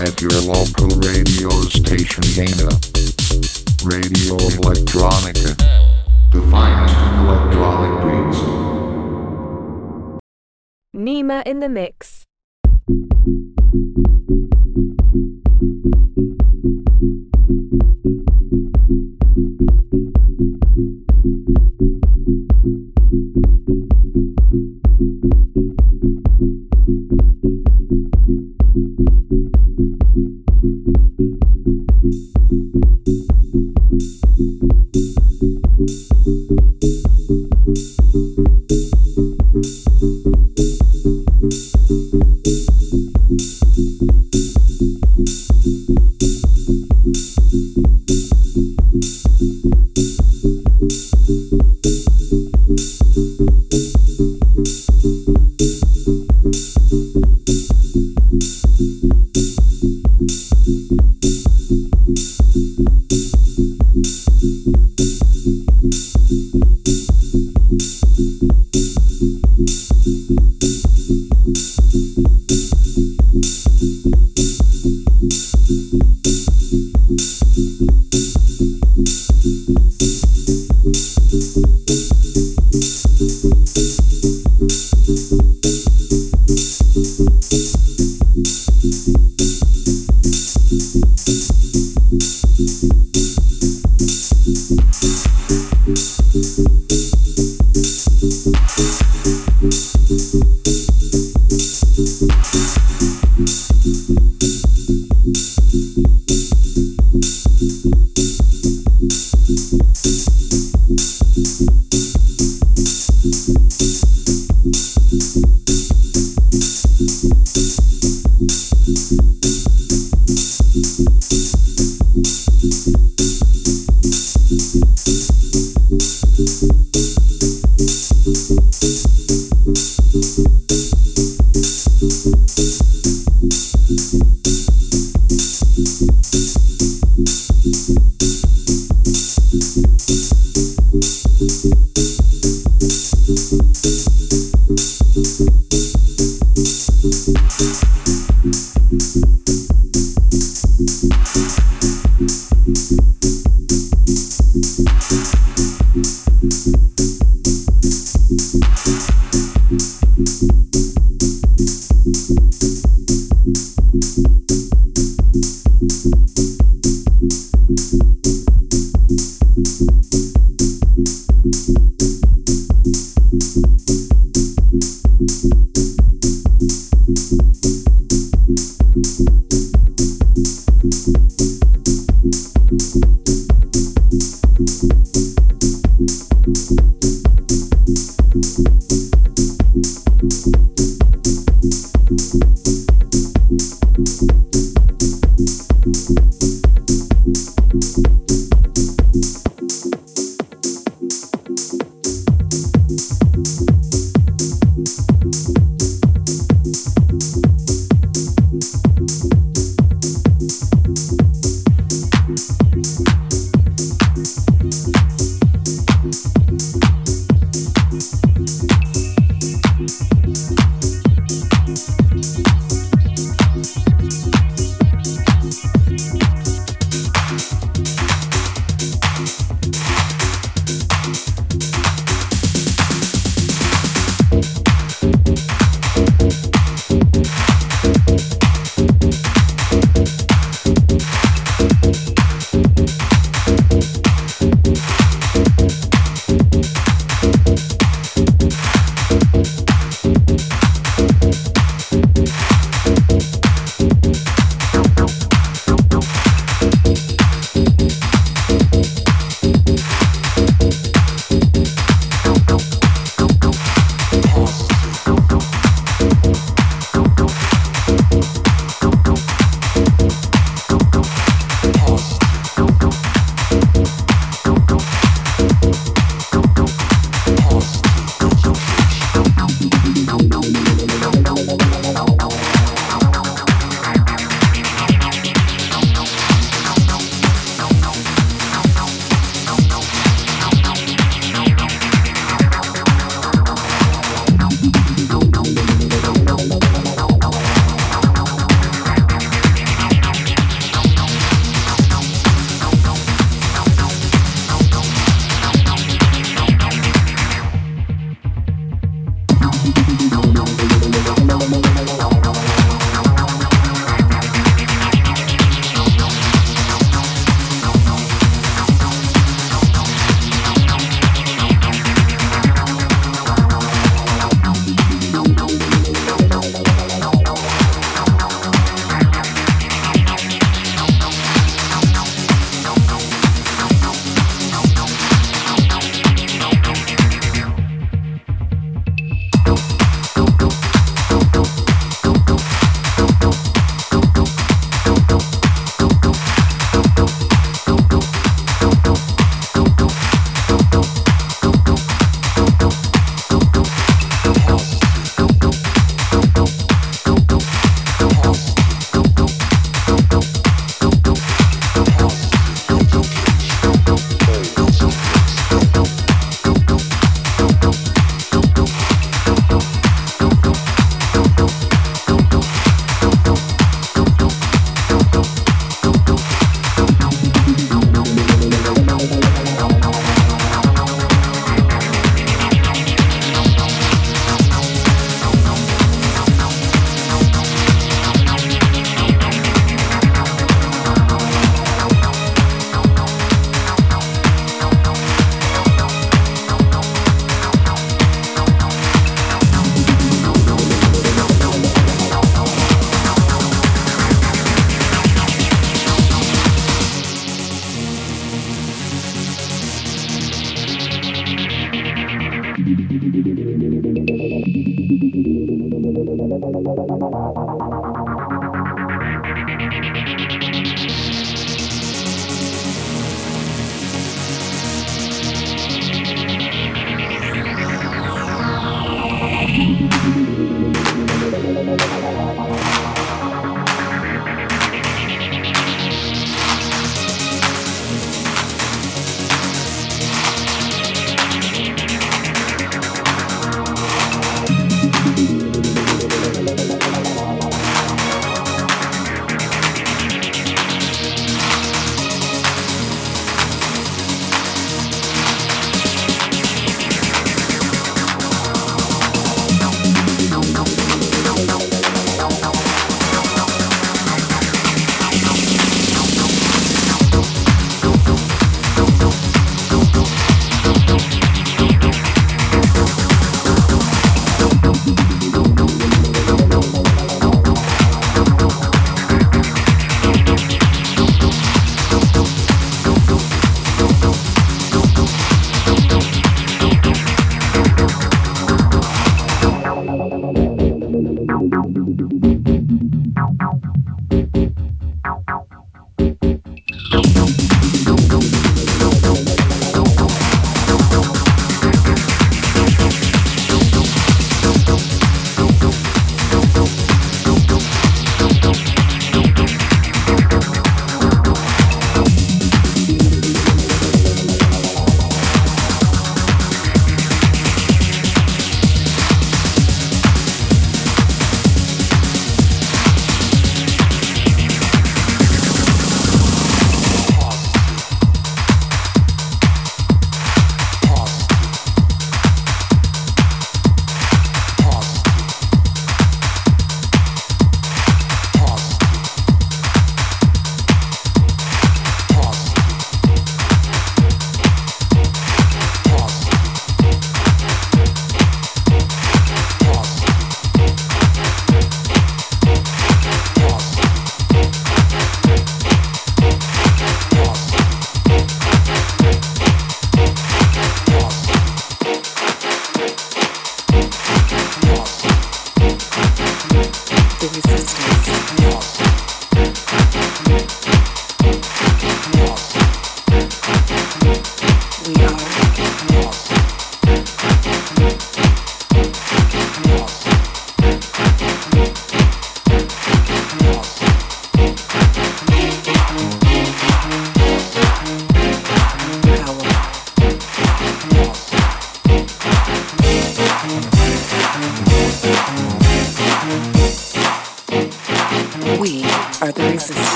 At your local radio station Dana. Radio Electronica. The finest in electronic beats. Nima in the mix.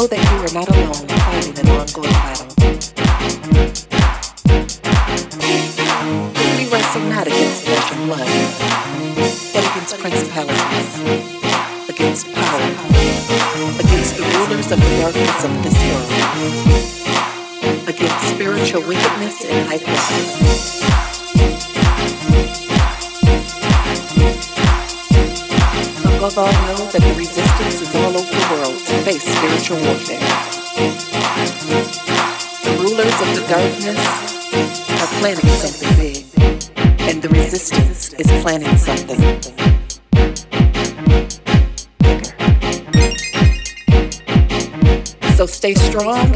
Know that you are not alone in fighting an ongoing battle. We wrestle not against flesh and blood, but against principalities, against power, against the rulers of the darkness of this world, against spiritual wickedness in high places. Above all, know spiritual warfare. The rulers of the darkness are planning something big, and the resistance is planning something bigger. So stay strong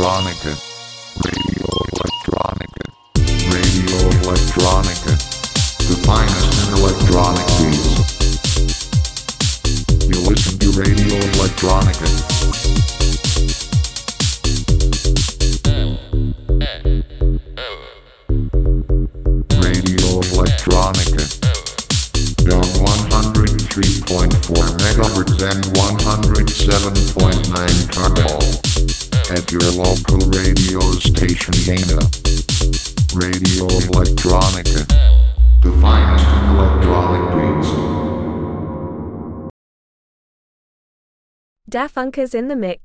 Electronica. Dafunkas in the mix.